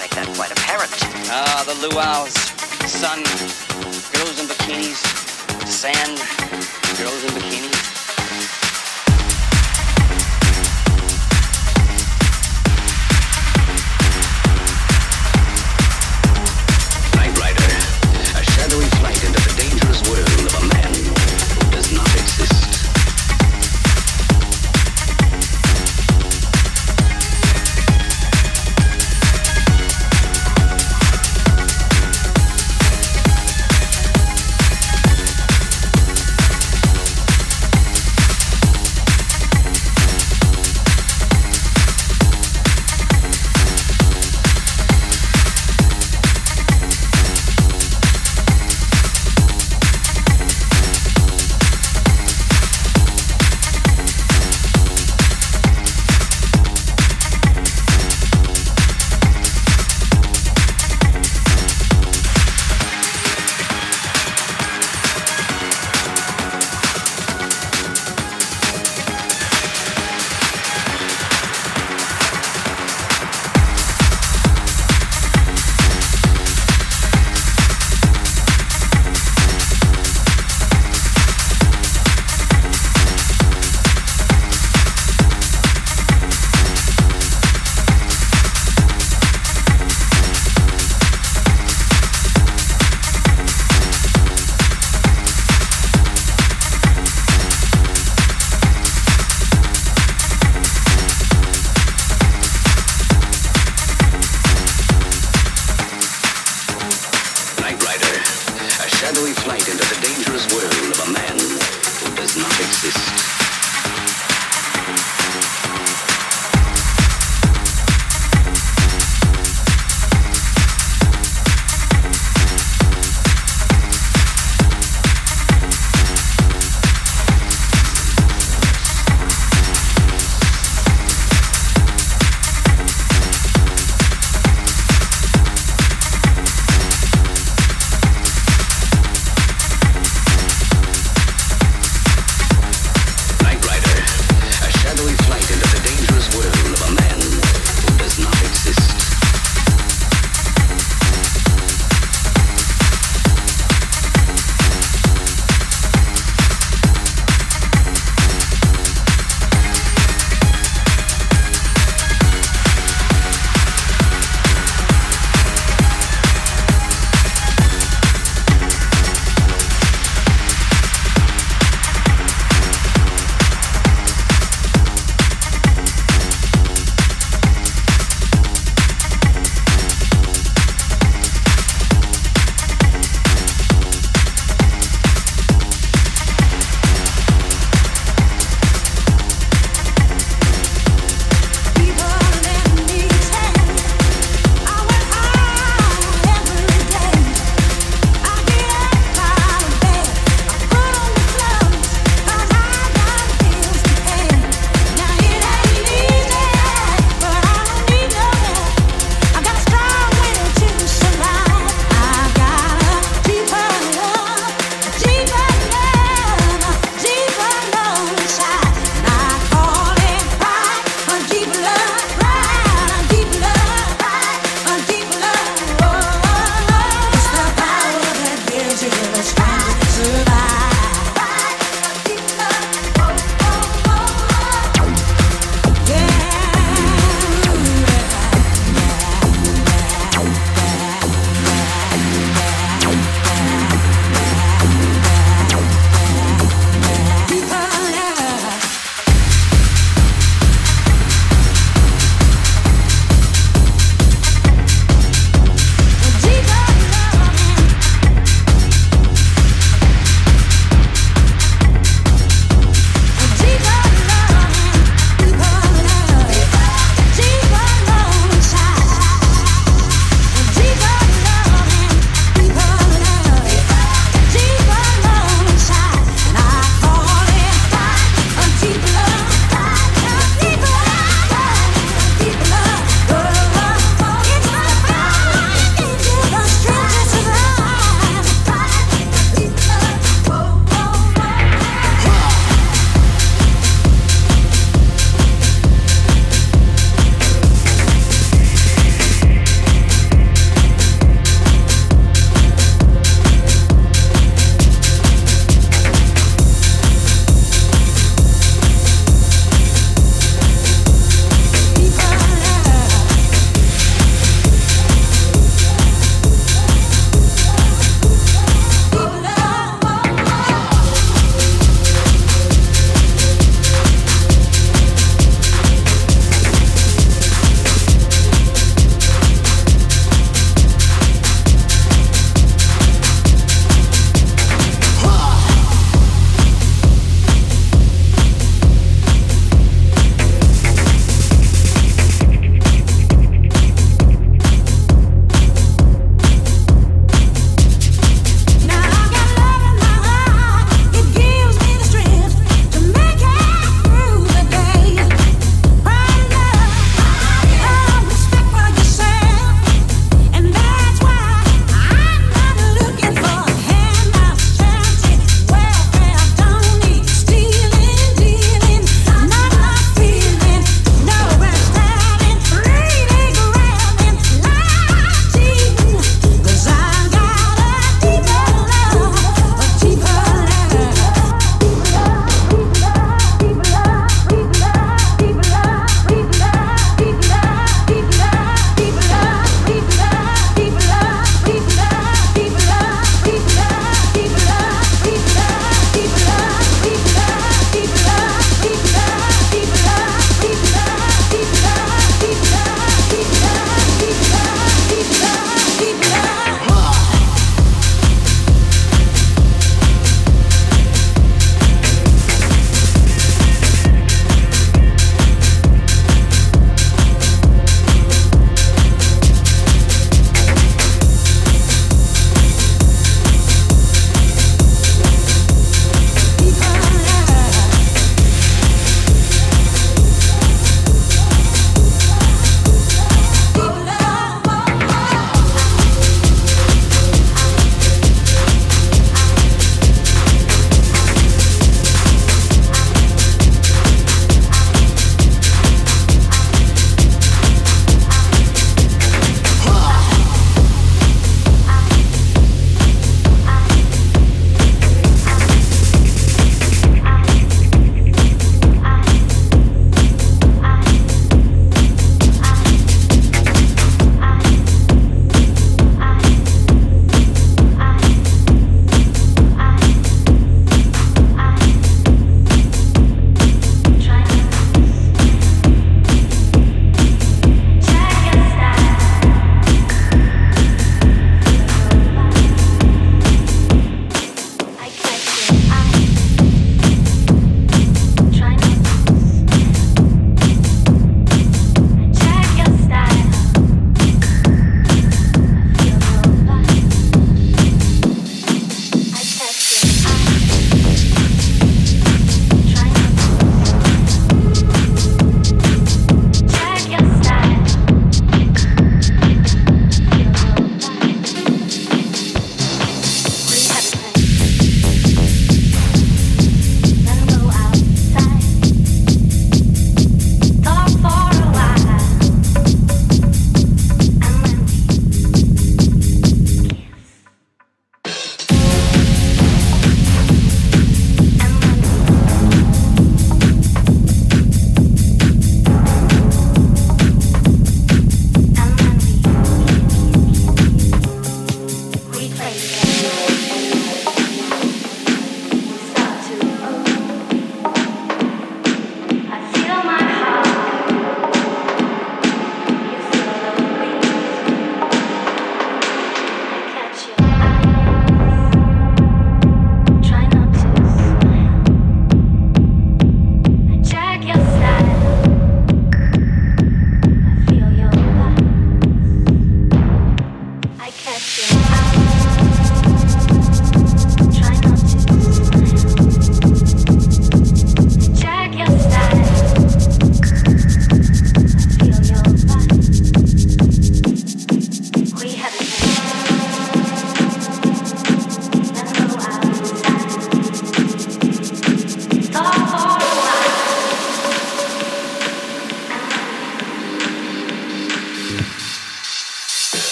make that quite apparent. Ah, the luau's, sun, girls in bikinis, sand, girls in bikinis.